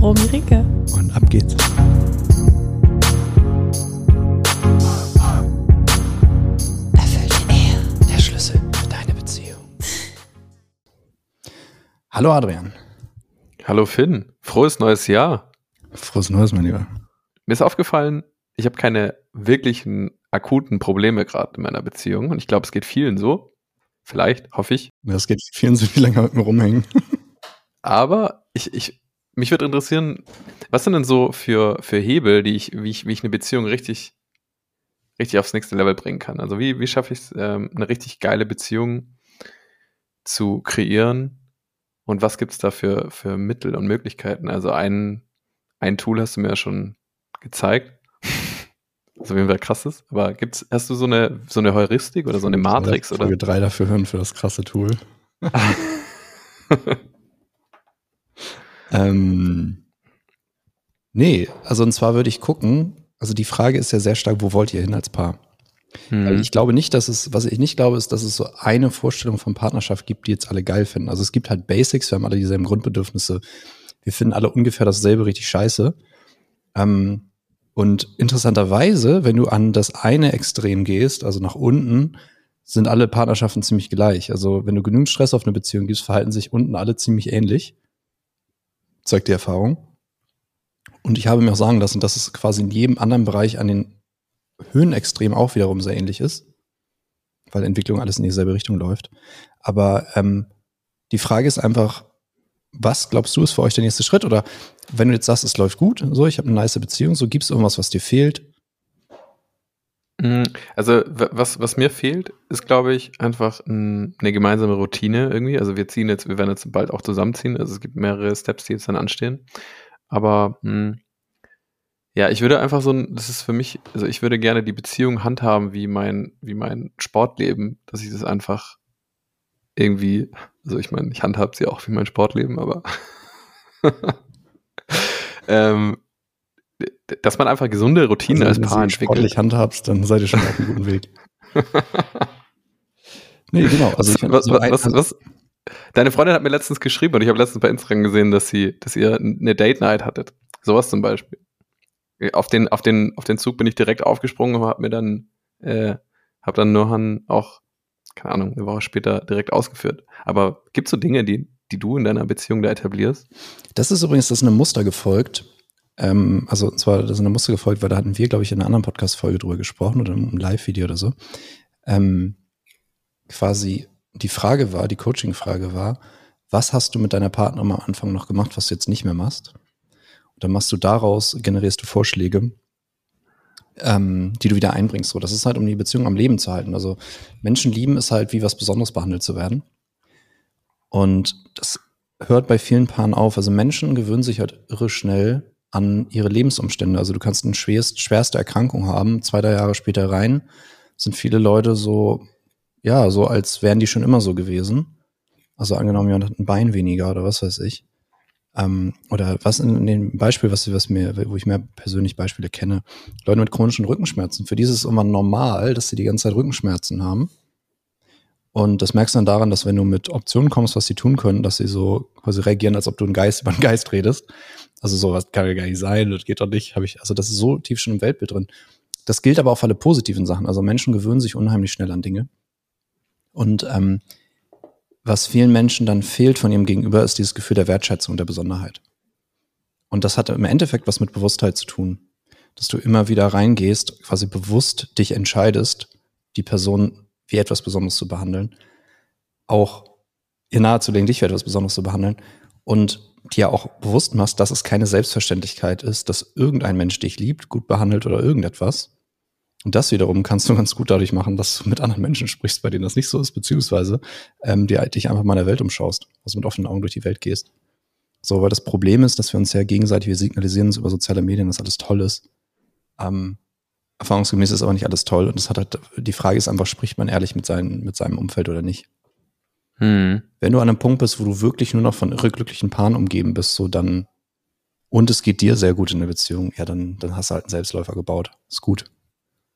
Romy Ricke. Und ab geht's. Erfüllte Ehe. Der Schlüssel für deine Beziehung. Hallo Adrian. Hallo Finn. Frohes neues Jahr. Frohes neues, mein Lieber. Mir ist aufgefallen, ich habe keine wirklichen akuten Probleme gerade in meiner Beziehung und ich glaube, es geht vielen so. Vielleicht, hoffe ich. Das geht vielen so, wie lange mit mir rumhängen. Aber ich, ich, mich würde interessieren, was sind denn so für, für Hebel, die ich, wie ich, wie ich eine Beziehung richtig, richtig aufs nächste Level bringen kann? Also wie, wie schaffe ich es, ähm, eine richtig geile Beziehung zu kreieren? Und was gibt es da für, für Mittel und Möglichkeiten? Also ein, ein Tool hast du mir ja schon gezeigt. Auf jeden Fall krass ist. Aber gibt's, hast du so eine, so eine Heuristik oder so eine Matrix? Folge oder? drei dafür hören für das krasse Tool. ähm, nee, also und zwar würde ich gucken, also die Frage ist ja sehr stark, wo wollt ihr hin als Paar? Hm. Ich glaube nicht, dass es, was ich nicht glaube, ist, dass es so eine Vorstellung von Partnerschaft gibt, die jetzt alle geil finden. Also es gibt halt Basics, wir haben alle dieselben Grundbedürfnisse. Wir finden alle ungefähr dasselbe richtig scheiße. Ähm, und interessanterweise, wenn du an das eine Extrem gehst, also nach unten, sind alle Partnerschaften ziemlich gleich. Also wenn du genügend Stress auf eine Beziehung gibst, verhalten sich unten alle ziemlich ähnlich. Zeigt die Erfahrung. Und ich habe mir auch sagen lassen, dass es quasi in jedem anderen Bereich an den Höhenextrem auch wiederum sehr ähnlich ist, weil Entwicklung alles in dieselbe Richtung läuft. Aber ähm, die Frage ist einfach, was glaubst du ist für euch der nächste Schritt? Oder wenn du jetzt sagst, es läuft gut, so, ich habe eine nice Beziehung, so gibt es irgendwas, was dir fehlt? Mm, also was, was mir fehlt, ist, glaube ich, einfach ein, eine gemeinsame Routine irgendwie. Also wir ziehen jetzt, wir werden jetzt bald auch zusammenziehen. Also es gibt mehrere Steps, die jetzt dann anstehen. Aber mh, ja, ich würde einfach so ein, das ist für mich, also ich würde gerne die Beziehung handhaben wie mein, wie mein Sportleben, dass ich das einfach irgendwie, also ich meine, ich handhab sie auch wie mein Sportleben, aber ähm, dass man einfach gesunde Routinen also, als Paar entwickelt. Wenn du handhabst, dann seid ihr schon auf einem guten Weg. nee, genau. Also was, so was, was, was, Deine Freundin hat mir letztens geschrieben und ich habe letztens bei Instagram gesehen, dass sie, dass ihr eine Date Night hattet. Sowas zum Beispiel. Auf den, auf den, auf den Zug bin ich direkt aufgesprungen und habe mir dann, äh, habe dann Nohan auch, keine Ahnung, eine Woche später direkt ausgeführt. Aber gibt es so Dinge, die, die du in deiner Beziehung da etablierst? Das ist übrigens, das ist eine Muster gefolgt. Ähm, also, und zwar, das ist eine Muster gefolgt, weil da hatten wir, glaube ich, in einer anderen Podcast-Folge drüber gesprochen oder im Live-Video oder so. Ähm, quasi die Frage war, die Coaching-Frage war, was hast du mit deiner Partnerin am Anfang noch gemacht, was du jetzt nicht mehr machst? Und dann machst du daraus, generierst du Vorschläge, ähm, die du wieder einbringst. So, das ist halt, um die Beziehung am Leben zu halten. Also Menschen lieben es halt, wie was Besonderes behandelt zu werden. Und das hört bei vielen Paaren auf. Also Menschen gewöhnen sich halt irre schnell an ihre Lebensumstände. Also du kannst eine schwerst, schwerste Erkrankung haben, zwei, drei Jahre später rein, sind viele Leute so, ja, so als wären die schon immer so gewesen. Also angenommen, jemand hat ein Bein weniger oder was weiß ich. Ähm, oder was in, dem Beispiel, was, was mir, wo ich mehr persönlich Beispiele kenne, Leute mit chronischen Rückenschmerzen. Für die ist es immer normal, dass sie die ganze Zeit Rückenschmerzen haben. Und das merkst du dann daran, dass wenn du mit Optionen kommst, was sie tun können, dass sie so quasi reagieren, als ob du einen Geist über einen Geist redest. Also sowas kann ja gar nicht sein, das geht doch nicht. Habe ich, also das ist so tief schon im Weltbild drin. Das gilt aber auch für alle positiven Sachen. Also Menschen gewöhnen sich unheimlich schnell an Dinge. Und ähm, was vielen Menschen dann fehlt von ihrem Gegenüber, ist dieses Gefühl der Wertschätzung, der Besonderheit. Und das hat im Endeffekt was mit Bewusstheit zu tun. Dass du immer wieder reingehst, quasi bewusst dich entscheidest, die Person wie etwas Besonderes zu behandeln, auch ihr nahezulegen, dich wie etwas Besonderes zu behandeln und dir auch bewusst machst, dass es keine Selbstverständlichkeit ist, dass irgendein Mensch dich liebt, gut behandelt oder irgendetwas. Und das wiederum kannst du ganz gut dadurch machen, dass du mit anderen Menschen sprichst, bei denen das nicht so ist, beziehungsweise ähm, dir dich einfach mal in der Welt umschaust, also mit offenen Augen durch die Welt gehst. So, weil das Problem ist, dass wir uns ja gegenseitig, wir signalisieren uns über soziale Medien, dass alles toll ist. Ähm, erfahrungsgemäß ist aber nicht alles toll. Und das hat halt, die Frage ist einfach, spricht man ehrlich mit, seinen, mit seinem Umfeld oder nicht? Hm. Wenn du an einem Punkt bist, wo du wirklich nur noch von irreglücklichen Paaren umgeben bist, so dann, und es geht dir sehr gut in der Beziehung, ja, dann, dann hast du halt einen Selbstläufer gebaut. Ist gut.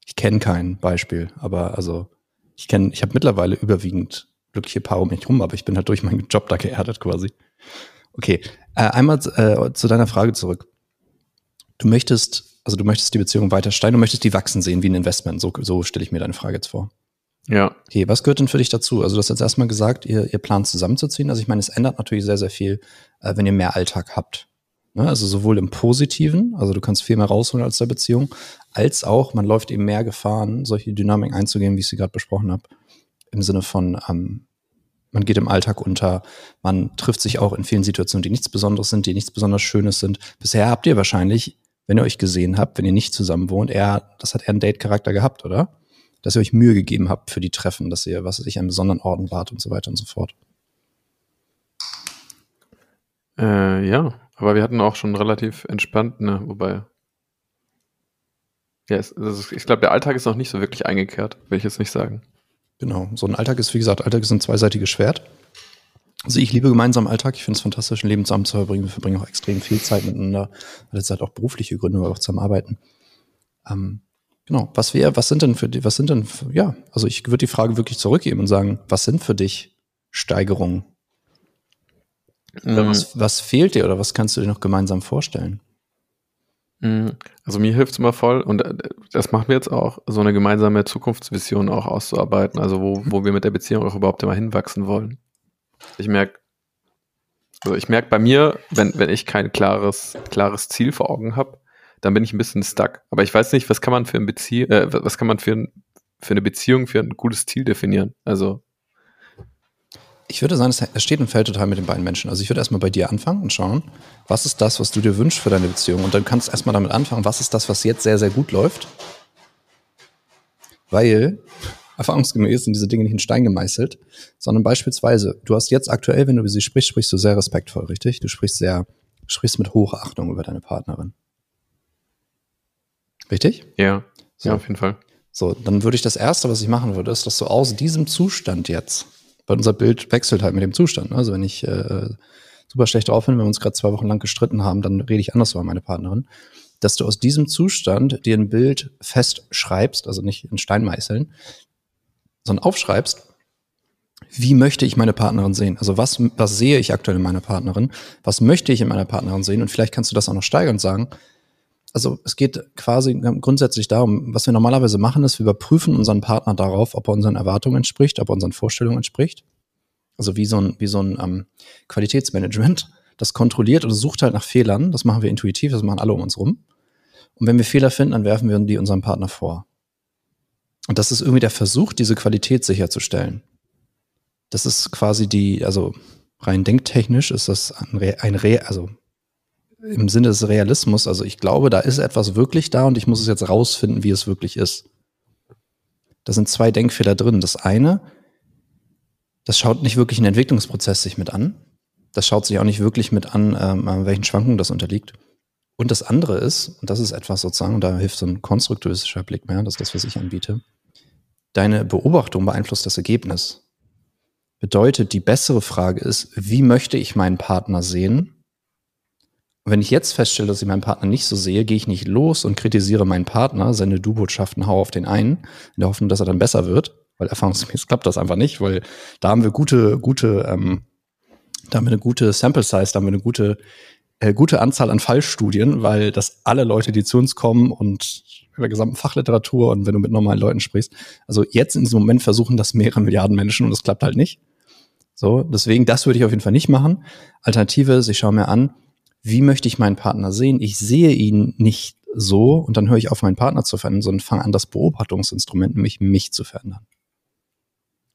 Ich kenne kein Beispiel, aber also ich kenne, ich habe mittlerweile überwiegend glückliche Paare um mich rum, aber ich bin halt durch meinen Job da geerdet quasi. Okay, äh, einmal äh, zu deiner Frage zurück. Du möchtest, also du möchtest die Beziehung weiter steigen, du möchtest die wachsen sehen wie ein Investment. So, so stelle ich mir deine Frage jetzt vor. Ja. Okay, was gehört denn für dich dazu? Also du hast jetzt erstmal gesagt, ihr, ihr plant zusammenzuziehen. Also ich meine, es ändert natürlich sehr, sehr viel, äh, wenn ihr mehr Alltag habt. Ne? Also sowohl im Positiven, also du kannst viel mehr rausholen als der Beziehung, als auch, man läuft eben mehr Gefahren, solche Dynamiken einzugehen, wie ich sie gerade besprochen habe. Im Sinne von, ähm, man geht im Alltag unter, man trifft sich auch in vielen Situationen, die nichts Besonderes sind, die nichts besonders Schönes sind. Bisher habt ihr wahrscheinlich, wenn ihr euch gesehen habt, wenn ihr nicht zusammen wohnt, eher, das hat eher einen Date-Charakter gehabt, oder? Dass ihr euch Mühe gegeben habt für die Treffen, dass ihr, was weiß ich, einen besonderen Orden wart und so weiter und so fort. Äh, ja, aber wir hatten auch schon relativ entspannt, ne, wobei. Ja, es, also ich glaube, der Alltag ist noch nicht so wirklich eingekehrt, will ich jetzt nicht sagen. Genau. So ein Alltag ist, wie gesagt, Alltag ist ein zweiseitiges Schwert. Also ich liebe gemeinsamen Alltag. Ich finde es fantastisch, ein Leben zusammen zu verbringen. Wir verbringen auch extrem viel Zeit miteinander. Das hat auch berufliche Gründe, weil wir auch zusammen arbeiten. Ähm, genau. Was wäre, was sind denn für die, was sind denn, für, ja, also ich würde die Frage wirklich zurückgeben und sagen, was sind für dich Steigerungen? Mhm. Was, was fehlt dir oder was kannst du dir noch gemeinsam vorstellen? Mhm. Also mir hilft es immer voll und äh, das machen wir jetzt auch, so eine gemeinsame Zukunftsvision auch auszuarbeiten, also wo, wo wir mit der Beziehung auch überhaupt immer hinwachsen wollen. Ich merke, also ich merke bei mir, wenn, wenn ich kein klares, klares Ziel vor Augen habe, dann bin ich ein bisschen stuck. Aber ich weiß nicht, was kann man für ein Bezie äh, was kann man für, ein, für eine Beziehung, für ein gutes Ziel definieren? Also ich würde sagen, es steht und fällt total mit den beiden Menschen. Also ich würde erstmal bei dir anfangen und schauen, was ist das, was du dir wünschst für deine Beziehung? Und dann kannst du erstmal damit anfangen, was ist das, was jetzt sehr, sehr gut läuft? Weil erfahrungsgemäß sind diese Dinge nicht in Stein gemeißelt, sondern beispielsweise, du hast jetzt aktuell, wenn du über sie sprichst, sprichst du sehr respektvoll, richtig? Du sprichst sehr, sprichst mit Hochachtung über deine Partnerin. Richtig? Ja, so. ja, auf jeden Fall. So, dann würde ich das erste, was ich machen würde, ist, dass du aus diesem Zustand jetzt weil unser Bild wechselt halt mit dem Zustand. Also wenn ich äh, super schlecht drauf bin, wenn wir uns gerade zwei Wochen lang gestritten haben, dann rede ich anders über meine Partnerin. Dass du aus diesem Zustand dir ein Bild festschreibst, also nicht in Stein meißeln, sondern aufschreibst, wie möchte ich meine Partnerin sehen? Also was, was sehe ich aktuell in meiner Partnerin? Was möchte ich in meiner Partnerin sehen? Und vielleicht kannst du das auch noch steigern und sagen, also es geht quasi grundsätzlich darum, was wir normalerweise machen, ist, wir überprüfen unseren Partner darauf, ob er unseren Erwartungen entspricht, ob er unseren Vorstellungen entspricht. Also wie so ein, wie so ein ähm, Qualitätsmanagement, das kontrolliert und sucht halt nach Fehlern. Das machen wir intuitiv, das machen alle um uns rum. Und wenn wir Fehler finden, dann werfen wir die unserem Partner vor. Und das ist irgendwie der Versuch, diese Qualität sicherzustellen. Das ist quasi die, also rein denktechnisch ist das ein, Re, ein Re, also im Sinne des Realismus. Also ich glaube, da ist etwas wirklich da und ich muss es jetzt rausfinden, wie es wirklich ist. Da sind zwei Denkfehler drin. Das eine, das schaut nicht wirklich einen Entwicklungsprozess sich mit an. Das schaut sich auch nicht wirklich mit an, ähm, welchen Schwankungen das unterliegt. Und das andere ist, und das ist etwas sozusagen, und da hilft so ein konstruktivistischer Blick mehr, das ist das, was ich anbiete. Deine Beobachtung beeinflusst das Ergebnis. Bedeutet, die bessere Frage ist, wie möchte ich meinen Partner sehen? Und wenn ich jetzt feststelle, dass ich meinen Partner nicht so sehe, gehe ich nicht los und kritisiere meinen Partner, sende Du-Botschaften, hau auf den einen, in der Hoffnung, dass er dann besser wird, weil erfahrungsgemäß klappt das einfach nicht, weil da haben wir gute, gute, ähm, da haben wir eine gute Sample Size, da haben wir eine gute, äh, gute Anzahl an Fallstudien, weil das alle Leute, die zu uns kommen und über gesamte Fachliteratur und wenn du mit normalen Leuten sprichst, also jetzt in diesem Moment versuchen das mehrere Milliarden Menschen und das klappt halt nicht. So, deswegen, das würde ich auf jeden Fall nicht machen. Alternative ist, ich schaue mir an, wie möchte ich meinen Partner sehen? Ich sehe ihn nicht so und dann höre ich auf, meinen Partner zu verändern, sondern fange an, das Beobachtungsinstrument, nämlich mich zu verändern.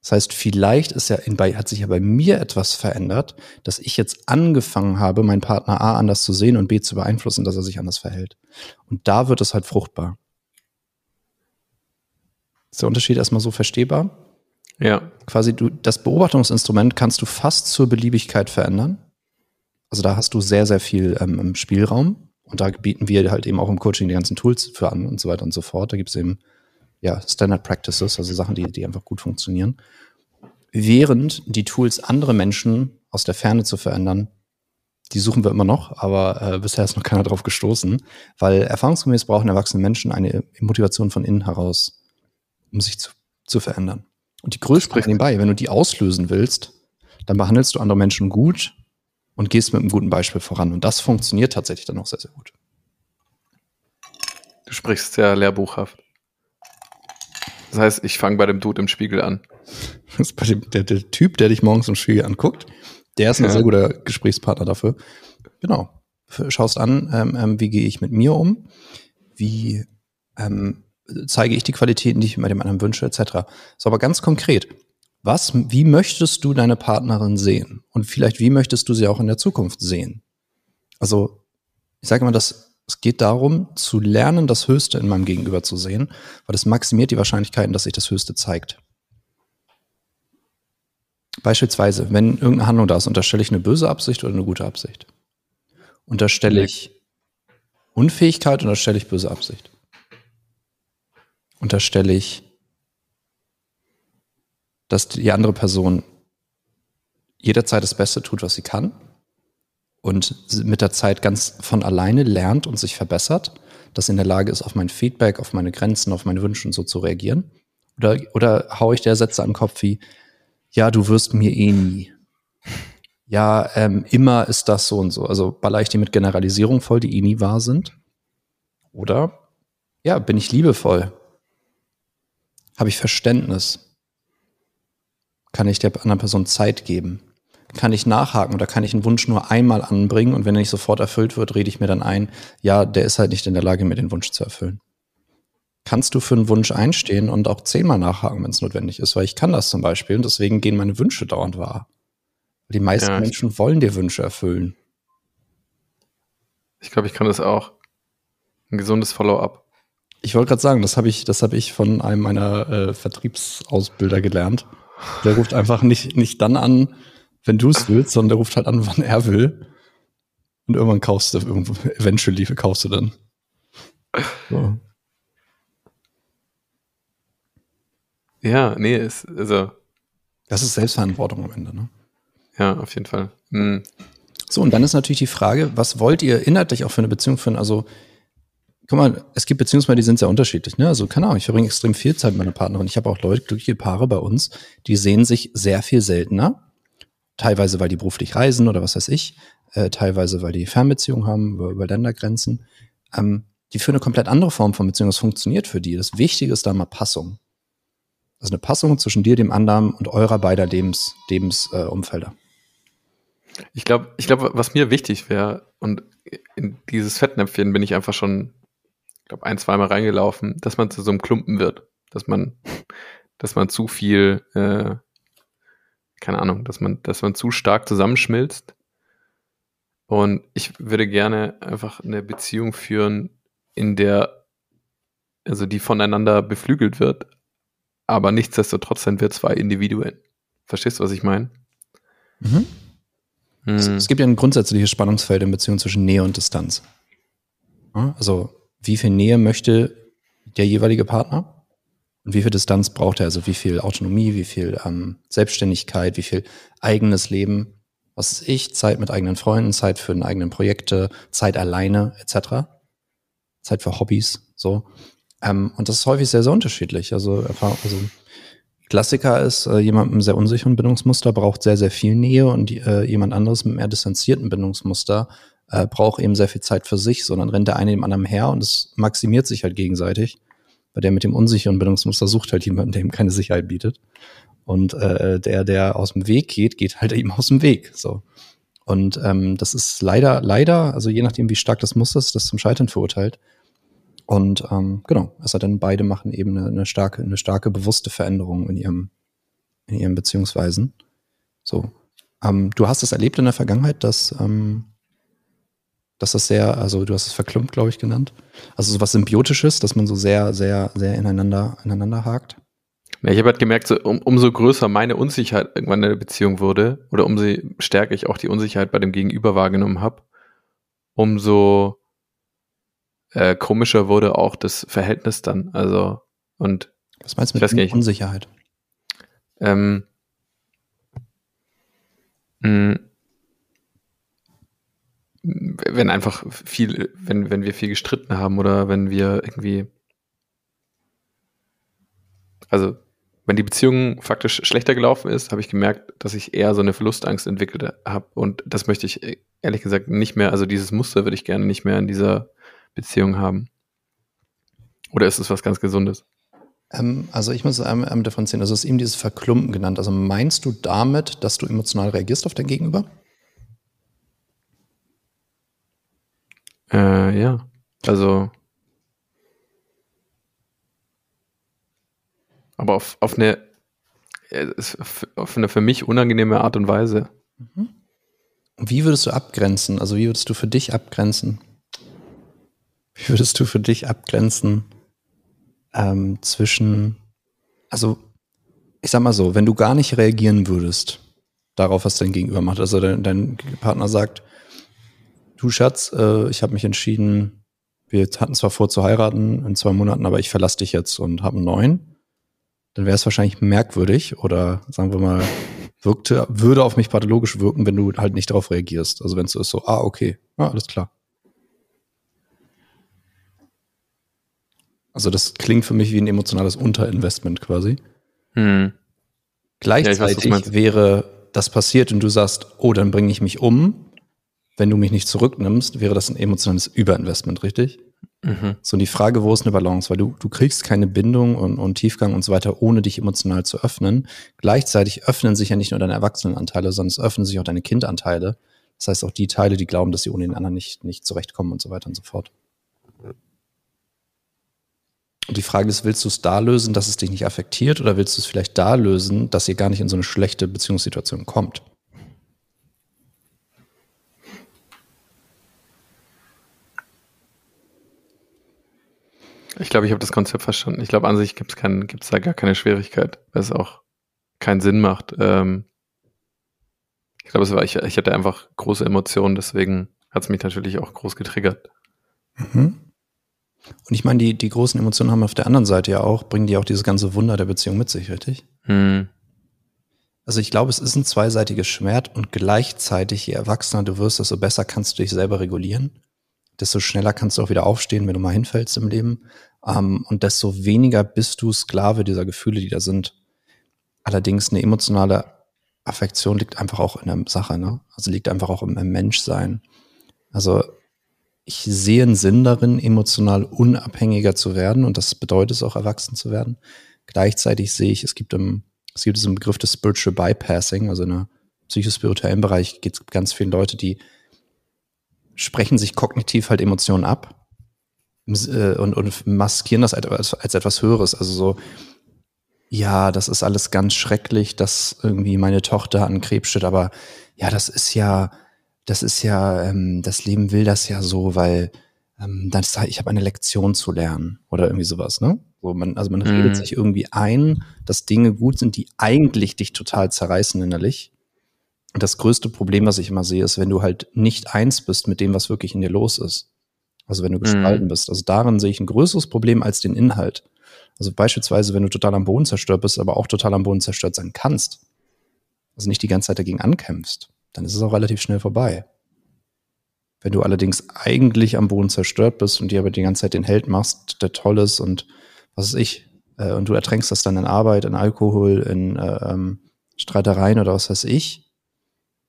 Das heißt, vielleicht ist ja in, bei, hat sich ja bei mir etwas verändert, dass ich jetzt angefangen habe, meinen Partner A anders zu sehen und B zu beeinflussen, dass er sich anders verhält. Und da wird es halt fruchtbar. Ist der Unterschied erstmal so verstehbar? Ja. Quasi du, das Beobachtungsinstrument kannst du fast zur Beliebigkeit verändern Also da hast du sehr, sehr viel ähm, Spielraum. Und da bieten wir halt eben auch im Coaching die ganzen Tools für an und so weiter und so fort. Da gibt es eben ja Standard Practices, also Sachen, die, die einfach gut funktionieren. Während die Tools andere Menschen aus der Ferne zu verändern, die suchen wir immer noch, aber äh, bisher ist noch keiner drauf gestoßen, weil erfahrungsgemäß brauchen erwachsene Menschen eine Motivation von innen heraus, um sich zu, zu verändern. Und die größte nebenbei, wenn du die auslösen willst, dann behandelst du andere Menschen gut und gehst mit einem guten Beispiel voran. Und das funktioniert tatsächlich dann auch sehr, sehr gut. Du sprichst sehr lehrbuchhaft. Das heißt, ich fange bei dem Dude im Spiegel an. Das ist bei dem, der, der Typ, der dich morgens im Spiegel anguckt, der ist ein ja. sehr guter Gesprächspartner dafür. Genau. Schaust an, ähm, ähm, wie gehe ich mit mir um? Wie ähm, zeige ich die Qualitäten, die ich mir dem anderen wünsche, etc. So, aber ganz konkret. Was, wie möchtest du deine Partnerin sehen? Und vielleicht, wie möchtest du sie auch in der Zukunft sehen? Also, ich sage mal, dass es geht darum, zu lernen, das Höchste in meinem Gegenüber zu sehen, weil das maximiert die Wahrscheinlichkeiten, dass sich das Höchste zeigt. Beispielsweise, wenn irgendeine Handlung da ist, unterstelle ich eine böse Absicht oder eine gute Absicht? Unterstelle ich Unfähigkeit oder unterstelle ich böse Absicht? Unterstelle ich, dass die andere Person jederzeit das Beste tut, was sie kann und mit der Zeit ganz von alleine lernt und sich verbessert, dass sie in der Lage ist, auf mein Feedback, auf meine Grenzen, auf meine Wünsche und so zu reagieren? Oder, oder haue ich der Sätze an den Kopf wie, ja, du wirst mir eh nie. Ja, ähm, immer ist das so und so. Also baller ich die mit Generalisierung voll, die eh nie wahr sind? Oder, ja, bin ich liebevoll? Habe ich Verständnis? Kann ich der anderen Person Zeit geben? Kann ich nachhaken oder kann ich einen Wunsch nur einmal anbringen und wenn er nicht sofort erfüllt wird, rede ich mir dann ein, ja, der ist halt nicht in der Lage, mir den Wunsch zu erfüllen kannst du für einen Wunsch einstehen und auch zehnmal nachhaken, wenn es notwendig ist, weil ich kann das zum Beispiel und deswegen gehen meine Wünsche dauernd wahr. Die meisten ja, Menschen wollen dir Wünsche erfüllen. Ich glaube, ich kann das auch. Ein gesundes Follow-up. Ich wollte gerade sagen, das habe ich, das habe ich von einem meiner äh, Vertriebsausbilder gelernt. Der ruft einfach nicht, nicht dann an, wenn du es willst, sondern der ruft halt an, wann er will. Und irgendwann kaufst du, eventually kaufst du dann. So. Ja, nee, ist, also. Das ist Selbstverantwortung am Ende, ne? Ja, auf jeden Fall. Mhm. So, und dann ist natürlich die Frage, was wollt ihr inhaltlich auch für eine Beziehung führen? Also, guck mal, es gibt Beziehungsmodelle, die sind sehr unterschiedlich, ne? Also, keine Ahnung, ich verbringe extrem viel Zeit mit meiner Partnerin. Ich habe auch Leute, glückliche Paare bei uns, die sehen sich sehr viel seltener. Teilweise, weil die beruflich reisen oder was weiß ich. Äh, teilweise, weil die Fernbeziehungen haben, über, Ländergrenzen. Ähm, die führen eine komplett andere Form von Beziehung. Das funktioniert für die. Das Wichtige ist da mal Passung. Also eine Passung zwischen dir, dem anderen und eurer beider Lebens, Lebensumfelder. Äh, ich glaube, ich glaube, was mir wichtig wäre, und in dieses Fettnäpfchen bin ich einfach schon, glaube, ein, zweimal reingelaufen, dass man zu so einem Klumpen wird. Dass man, dass man zu viel, äh, keine Ahnung, dass man, dass man zu stark zusammenschmilzt. Und ich würde gerne einfach eine Beziehung führen, in der, also die voneinander beflügelt wird, aber nichtsdestotrotz sind wir zwei Individuen. Verstehst du, was ich meine? Mhm. Hm. Es, es, gibt ja ein grundsätzliches Spannungsfeld in Beziehung zwischen Nähe und Distanz. Also, wie viel Nähe möchte der jeweilige Partner? Und wie viel Distanz braucht er? Also, wie viel Autonomie, wie viel ähm, Selbstständigkeit, wie viel eigenes Leben? Was ist ich? Zeit mit eigenen Freunden, Zeit für eigene Projekte, Zeit alleine, etc. Zeit für Hobbys, so. Ähm, und das ist häufig sehr, sehr unterschiedlich. Also, also Klassiker ist, äh, jemand mit einem sehr unsicheren Bindungsmuster braucht sehr, sehr viel Nähe und äh, jemand anderes mit einem eher distanzierten Bindungsmuster äh, braucht eben sehr viel Zeit für sich, sondern rennt der eine dem anderen her und es maximiert sich halt gegenseitig. Weil der mit dem unsicheren Bindungsmuster sucht halt jemanden, der ihm keine Sicherheit bietet. Und äh, der, der aus dem Weg geht, geht halt eben aus dem Weg. So. Und ähm, das ist leider, leider, also je nachdem, wie stark das Muster ist, das zum Scheitern verurteilt. Und ähm, genau, sei denn, beide machen eben eine, eine, starke, eine starke bewusste Veränderung in ihrem, in ihren Beziehungsweisen. So. Ähm, du hast es erlebt in der Vergangenheit, dass, ähm, dass das sehr, also du hast es verklumpt, glaube ich, genannt. Also so was Symbiotisches, dass man so sehr, sehr, sehr ineinander, ineinander hakt. Ja, ich habe halt gemerkt, so, um, umso größer meine Unsicherheit irgendwann in der Beziehung wurde oder umso stärker ich auch die Unsicherheit bei dem Gegenüber wahrgenommen habe, umso äh, komischer wurde auch das Verhältnis dann. Also und was meinst du mit nicht, Unsicherheit? Ähm, mh, wenn einfach viel, wenn, wenn wir viel gestritten haben oder wenn wir irgendwie, also wenn die Beziehung faktisch schlechter gelaufen ist, habe ich gemerkt, dass ich eher so eine Verlustangst entwickelt habe. Und das möchte ich ehrlich gesagt nicht mehr, also dieses Muster würde ich gerne nicht mehr in dieser Beziehung haben. Oder ist es was ganz Gesundes? Ähm, also ich muss einmal, einmal differenzieren. Also es ist eben dieses Verklumpen genannt. Also meinst du damit, dass du emotional reagierst auf dein Gegenüber? Äh, ja. Also aber auf, auf eine äh, auf eine für mich unangenehme Art und Weise. Mhm. Wie würdest du abgrenzen? Also wie würdest du für dich abgrenzen? Wie würdest du für dich abgrenzen ähm, zwischen, also ich sag mal so, wenn du gar nicht reagieren würdest darauf, was dein Gegenüber macht, also dein, dein Partner sagt, du Schatz, äh, ich habe mich entschieden, wir hatten zwar vor zu heiraten in zwei Monaten, aber ich verlasse dich jetzt und habe einen neuen dann wäre es wahrscheinlich merkwürdig oder sagen wir mal, wirkte, würde auf mich pathologisch wirken, wenn du halt nicht darauf reagierst. Also wenn es so ist, so, ah, okay, ah, alles klar. Also das klingt für mich wie ein emotionales Unterinvestment quasi. Hm. Gleichzeitig ja, weiß, wäre das passiert und du sagst, oh, dann bringe ich mich um. Wenn du mich nicht zurücknimmst, wäre das ein emotionales Überinvestment, richtig? Mhm. So, und die Frage, wo ist eine Balance? Weil du, du kriegst keine Bindung und, und Tiefgang und so weiter, ohne dich emotional zu öffnen. Gleichzeitig öffnen sich ja nicht nur deine Erwachsenenanteile, sondern es öffnen sich auch deine Kindanteile. Das heißt auch die Teile, die glauben, dass sie ohne den anderen nicht, nicht zurechtkommen und so weiter und so fort. Und die Frage ist, willst du es da lösen, dass es dich nicht affektiert oder willst du es vielleicht da lösen, dass ihr gar nicht in so eine schlechte Beziehungssituation kommt? Ich glaube, ich habe das Konzept verstanden. Ich glaube, an sich gibt es gibt's da gar keine Schwierigkeit, weil es auch keinen Sinn macht. Ähm, ich glaube, es war, ich, ich hatte einfach große Emotionen, deswegen hat es mich natürlich auch groß getriggert. Mhm. Und ich meine, die, die großen Emotionen haben auf der anderen Seite ja auch, bringen die auch dieses ganze Wunder der Beziehung mit sich, richtig? Mhm. Also ich glaube, es ist ein zweiseitiges Schwert und gleichzeitig, je erwachsener du wirst, desto besser kannst du dich selber regulieren. Desto schneller kannst du auch wieder aufstehen, wenn du mal hinfällst im Leben. Ähm, und desto weniger bist du Sklave dieser Gefühle, die da sind. Allerdings eine emotionale Affektion liegt einfach auch in der Sache, ne? Also liegt einfach auch im, im Menschsein. Also ich sehe einen Sinn darin, emotional unabhängiger zu werden und das bedeutet es auch, erwachsen zu werden. Gleichzeitig sehe ich, es gibt im, es gibt diesen Begriff des Spiritual Bypassing, also in der psychospirituellen Bereich gibt es ganz viele Leute, die sprechen sich kognitiv halt Emotionen ab äh, und, und maskieren das als, als etwas Höheres. Also so, ja, das ist alles ganz schrecklich, dass irgendwie meine Tochter an Krebs steht, aber ja, das ist ja, das ist ja, ähm, das Leben will das ja so, weil ähm, das, ich habe eine Lektion zu lernen oder irgendwie sowas, ne? So man, also man mhm. redet sich irgendwie ein, dass Dinge gut sind, die eigentlich dich total zerreißen innerlich. Das größte Problem, was ich immer sehe, ist, wenn du halt nicht eins bist mit dem, was wirklich in dir los ist. Also wenn du gespalten mhm. bist. Also darin sehe ich ein größeres Problem als den Inhalt. Also beispielsweise, wenn du total am Boden zerstört bist, aber auch total am Boden zerstört sein kannst, also nicht die ganze Zeit dagegen ankämpfst, dann ist es auch relativ schnell vorbei. Wenn du allerdings eigentlich am Boden zerstört bist und dir aber die ganze Zeit den Held machst, der toll ist und was weiß ich, äh, und du ertränkst das dann in Arbeit, in Alkohol, in äh, ähm, Streitereien oder was weiß ich,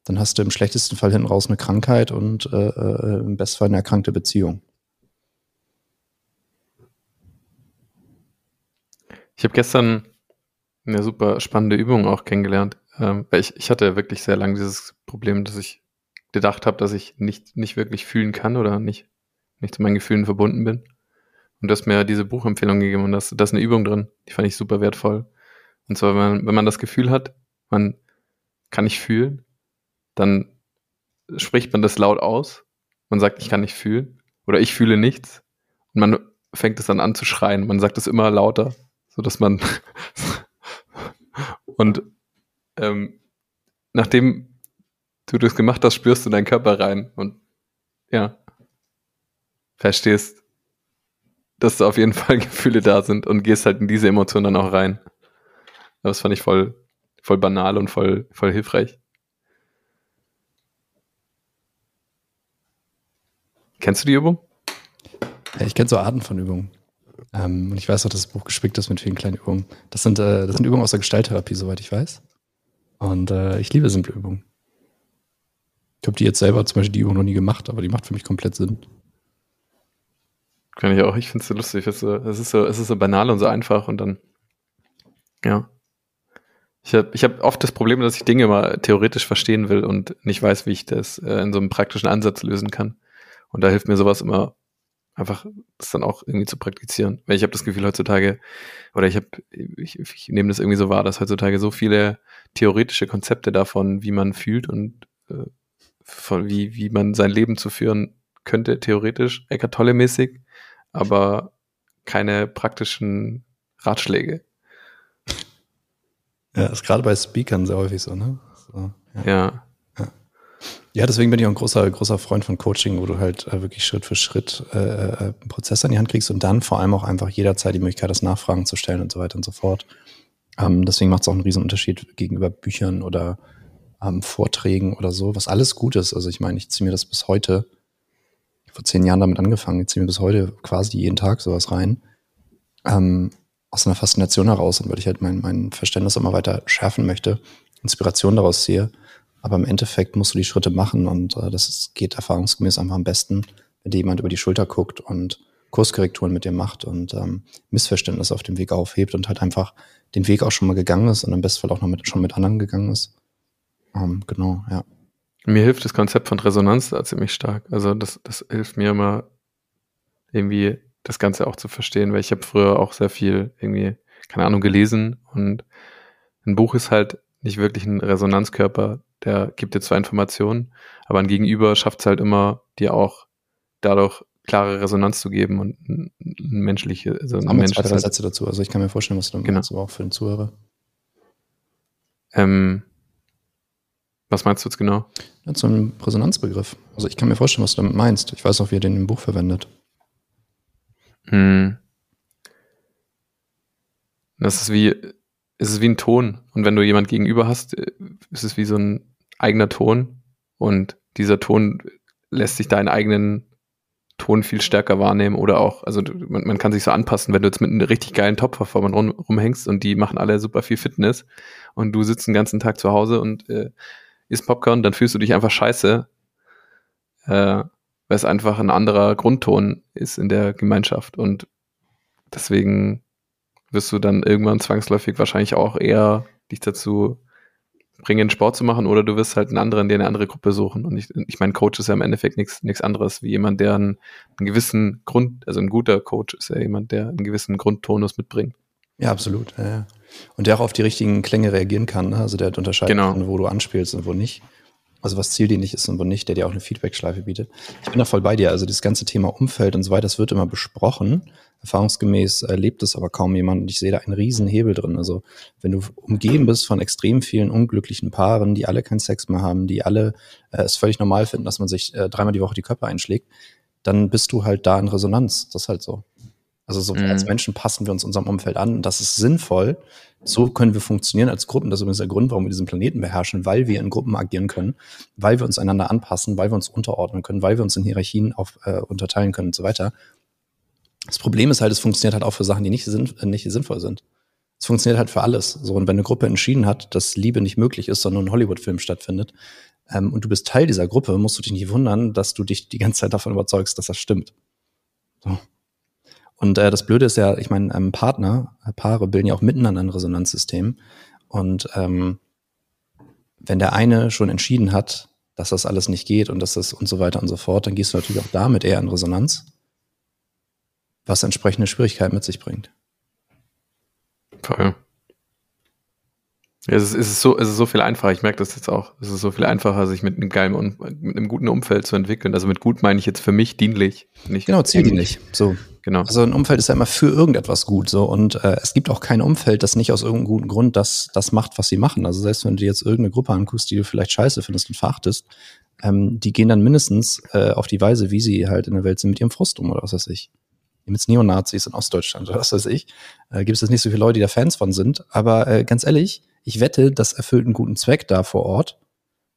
dann hast du im schlechtesten Fall hinten raus eine Krankheit und äh, äh, im besten Fall eine erkrankte Beziehung. Ich habe gestern eine super spannende Übung auch kennengelernt, ähm, weil ich, ich hatte wirklich sehr lange dieses Problem, dass ich gedacht habe, dass ich nicht, nicht wirklich fühlen kann oder nicht, nicht zu meinen Gefühlen verbunden bin. Und du hast mir diese Buchempfehlung gegeben und da ist, eine Übung drin, die fand ich super wertvoll. Und zwar, wenn man, wenn man das Gefühl hat, man kann nicht fühlen, dann spricht man das laut aus. Man sagt, ich kann nicht fühlen oder ich fühle nichts. Und man fängt es dann an zu schreien. Man sagt es immer lauter so dass man Und ähm, nachdem du das gemacht hast, spürst du deinen Körper rein und ja, verstehst, dass da auf jeden Fall Gefühle da sind und gehst halt in diese Emotionen dann auch rein. Das fand ich voll, voll banal und voll, voll hilfreich. Kennst du die Übung? Ja, ich kenne so Arten von Übungen. Ähm, und ich weiß auch, dass das Buch gespickt ist mit vielen kleinen Übungen. Das sind, äh, das sind Übungen aus der Gestalttherapie, soweit ich weiß. Und äh, ich liebe simple Übungen. Ich habe die jetzt selber zum Beispiel die Übung noch nie gemacht, aber die macht für mich komplett Sinn. Kann ich auch. Ich finde es so lustig. Es ist so, es, ist so, es ist so banal und so einfach und dann, ja. Ich habe ich hab oft das Problem, dass ich Dinge mal theoretisch verstehen will und nicht weiß, wie ich das äh, in so einem praktischen Ansatz lösen kann. Und da hilft mir sowas immer einfach, das dann auch irgendwie zu praktizieren. Weil ich habe das Gefühl heutzutage, oder ich habe, ich, ich nehme das irgendwie so wahr, dass heutzutage so viele theoretische Konzepte davon, wie man fühlt und äh, von wie, wie man sein Leben zu führen könnte, theoretisch, Eckart Tolle mäßig, aber keine praktischen Ratschläge. Ja, ist gerade bei Speakern sehr häufig so, ne? So, ja. ja. Ja, deswegen bin ich auch ein großer, großer Freund von Coaching, wo du halt äh, wirklich Schritt für Schritt äh, äh, einen Prozess an die Hand kriegst und dann vor allem auch einfach jederzeit die Möglichkeit hast, Nachfragen zu stellen und so weiter und so fort. Ähm, deswegen macht es auch einen riesen Unterschied gegenüber Büchern oder ähm, Vorträgen oder so, was alles gut ist. Also ich meine, ich ziehe mir das bis heute, vor zehn Jahren damit angefangen, ich ziehe mir bis heute quasi jeden Tag sowas rein. Ähm, aus einer Faszination heraus und weil ich halt mein, mein Verständnis immer weiter schärfen möchte, Inspiration daraus ziehe aber im Endeffekt musst du die Schritte machen und äh, das ist, geht erfahrungsgemäß einfach am besten, wenn dir jemand über die Schulter guckt und Kurskorrekturen mit dir macht und ähm, Missverständnisse auf dem Weg aufhebt und halt einfach den Weg auch schon mal gegangen ist und im besten Fall auch noch mit, schon mit anderen gegangen ist. Ähm, genau, ja. Mir hilft das Konzept von Resonanz da ziemlich stark. Also das, das hilft mir immer irgendwie das Ganze auch zu verstehen, weil ich habe früher auch sehr viel irgendwie, keine Ahnung, gelesen und ein Buch ist halt nicht wirklich ein Resonanzkörper, der gibt dir zwar Informationen, aber ein Gegenüber schafft es halt immer, dir auch dadurch klare Resonanz zu geben und ein, menschliche, also ein Mensch zwei, drei halt, Sätze dazu. Also ich kann mir vorstellen, was du dann genau. meinst, aber auch für den Zuhörer. Ähm, was meinst du jetzt genau? Ja, zu einem Resonanzbegriff. Also ich kann mir vorstellen, was du damit meinst. Ich weiß auch, wie er den im Buch verwendet. Hm. Das ist wie, ist es wie ein Ton. Und wenn du jemand gegenüber hast, äh, ist es wie so ein eigener Ton. Und dieser Ton lässt sich deinen eigenen Ton viel stärker wahrnehmen oder auch, also man, man kann sich so anpassen, wenn du jetzt mit einem richtig geilen Top-Performern rum, rumhängst und die machen alle super viel Fitness und du sitzt den ganzen Tag zu Hause und äh, isst Popcorn, dann fühlst du dich einfach scheiße, äh, weil es einfach ein anderer Grundton ist in der Gemeinschaft und deswegen wirst du dann irgendwann zwangsläufig wahrscheinlich auch eher dich dazu bringen, Sport zu machen, oder du wirst halt einen anderen, der eine andere Gruppe suchen. Und ich, ich meine, Coach ist ja im Endeffekt nichts nichts anderes wie jemand, der einen, einen gewissen Grund, also ein guter Coach ist ja jemand, der einen gewissen Grundtonus mitbringt. Ja, absolut. Ja, ja. Und der auch auf die richtigen Klänge reagieren kann. Ne? Also der unterscheidet, genau. wo du anspielst und wo nicht. Also was zieldienlich ist und wo nicht, der dir auch eine Feedback-Schleife bietet. Ich bin da voll bei dir. Also das ganze Thema Umfeld und so weiter, das wird immer besprochen. Erfahrungsgemäß erlebt es aber kaum jemand und ich sehe da einen riesen Hebel drin. Also wenn du umgeben bist von extrem vielen unglücklichen Paaren, die alle keinen Sex mehr haben, die alle äh, es völlig normal finden, dass man sich äh, dreimal die Woche die Köpfe einschlägt, dann bist du halt da in Resonanz. Das ist halt so. Also so mhm. als Menschen passen wir uns unserem Umfeld an und das ist sinnvoll. So können wir funktionieren als Gruppen. Das ist übrigens der Grund, warum wir diesen Planeten beherrschen, weil wir in Gruppen agieren können, weil wir uns einander anpassen, weil wir uns unterordnen können, weil wir uns in Hierarchien auf, äh, unterteilen können und so weiter. Das Problem ist halt, es funktioniert halt auch für Sachen, die nicht, sinn, äh, nicht sinnvoll sind. Es funktioniert halt für alles. So, und wenn eine Gruppe entschieden hat, dass Liebe nicht möglich ist, sondern ein Hollywood-Film stattfindet, ähm, und du bist Teil dieser Gruppe, musst du dich nicht wundern, dass du dich die ganze Zeit davon überzeugst, dass das stimmt. So. Und äh, das Blöde ist ja, ich meine, ähm, Partner, äh, Paare bilden ja auch miteinander ein Resonanzsystem. Und ähm, wenn der eine schon entschieden hat, dass das alles nicht geht und dass das und so weiter und so fort, dann gehst du natürlich auch damit eher in Resonanz was entsprechende Schwierigkeiten mit sich bringt. Voll. Es ist, es, ist so, es ist so viel einfacher, ich merke das jetzt auch, es ist so viel einfacher, sich mit einem geilen, mit einem guten Umfeld zu entwickeln. Also mit gut meine ich jetzt für mich dienlich. Nicht genau, zieldienlich. So. genau. Also ein Umfeld ist ja immer für irgendetwas gut so und äh, es gibt auch kein Umfeld, das nicht aus irgendeinem guten Grund das, das macht, was sie machen. Also selbst wenn du dir jetzt irgendeine Gruppe anguckst, die du vielleicht scheiße findest und verachtest, ähm, die gehen dann mindestens äh, auf die Weise, wie sie halt in der Welt sind, mit ihrem Frust um oder was weiß ich. Mit Neonazis in Ostdeutschland oder was weiß ich. Äh, gibt es jetzt nicht so viele Leute, die da Fans von sind. Aber äh, ganz ehrlich, ich wette, das erfüllt einen guten Zweck da vor Ort.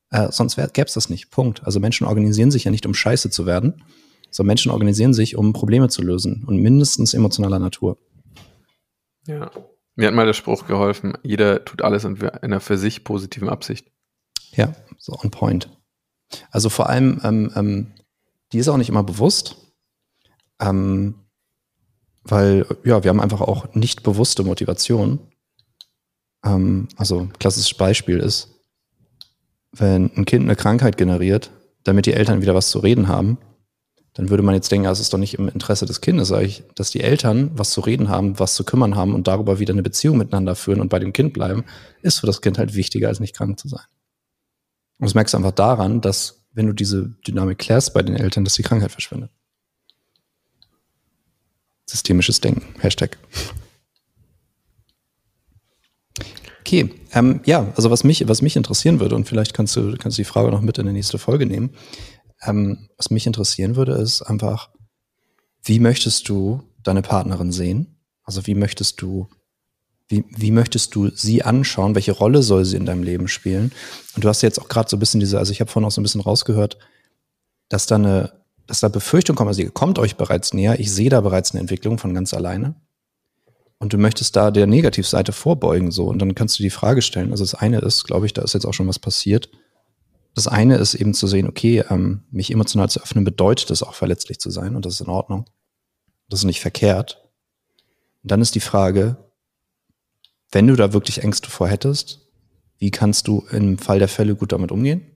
Äh, sonst gäbe es das nicht. Punkt. Also Menschen organisieren sich ja nicht, um scheiße zu werden, sondern Menschen organisieren sich, um Probleme zu lösen und mindestens emotionaler Natur. Ja. Mir hat mal der Spruch geholfen, jeder tut alles in einer für sich positiven Absicht. Ja, so on point. Also vor allem, ähm, ähm, die ist auch nicht immer bewusst, ähm, weil ja, wir haben einfach auch nicht bewusste Motivation. Ähm, also klassisches Beispiel ist, wenn ein Kind eine Krankheit generiert, damit die Eltern wieder was zu reden haben, dann würde man jetzt denken, es ist doch nicht im Interesse des Kindes, ich, dass die Eltern was zu reden haben, was zu kümmern haben und darüber wieder eine Beziehung miteinander führen und bei dem Kind bleiben, ist für das Kind halt wichtiger, als nicht krank zu sein. Und das merkst du einfach daran, dass wenn du diese Dynamik klärst bei den Eltern, dass die Krankheit verschwindet. Systemisches Denken. Hashtag. Okay, ähm, ja, also was mich, was mich interessieren würde, und vielleicht kannst du, kannst du die Frage noch mit in die nächste Folge nehmen. Ähm, was mich interessieren würde, ist einfach, wie möchtest du deine Partnerin sehen? Also wie möchtest du, wie, wie möchtest du sie anschauen? Welche Rolle soll sie in deinem Leben spielen? Und du hast jetzt auch gerade so ein bisschen diese, also ich habe vorhin auch so ein bisschen rausgehört, dass da eine, dass da Befürchtung kommt, also ihr kommt euch bereits näher, ich sehe da bereits eine Entwicklung von ganz alleine und du möchtest da der Negativseite vorbeugen so und dann kannst du die Frage stellen. Also das eine ist, glaube ich, da ist jetzt auch schon was passiert. Das eine ist eben zu sehen, okay, ähm, mich emotional zu öffnen bedeutet es auch verletzlich zu sein und das ist in Ordnung. Das ist nicht verkehrt. Und dann ist die Frage, wenn du da wirklich Ängste vor hättest, wie kannst du im Fall der Fälle gut damit umgehen?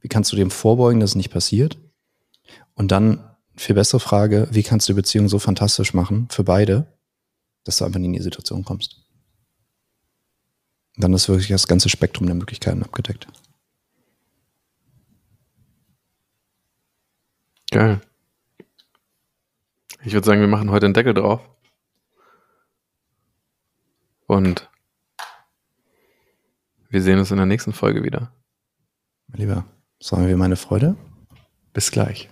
Wie kannst du dem vorbeugen, dass es nicht passiert? Und dann viel bessere Frage, wie kannst du die Beziehung so fantastisch machen für beide, dass du einfach nie in die Situation kommst. Dann ist wirklich das ganze Spektrum der Möglichkeiten abgedeckt. Geil. Ich würde sagen, wir machen heute einen Deckel drauf. Und wir sehen uns in der nächsten Folge wieder. Mein Lieber, sagen wir meine Freude. Bis gleich.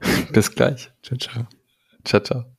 Bis gleich. Ciao, ciao. Ciao, ciao.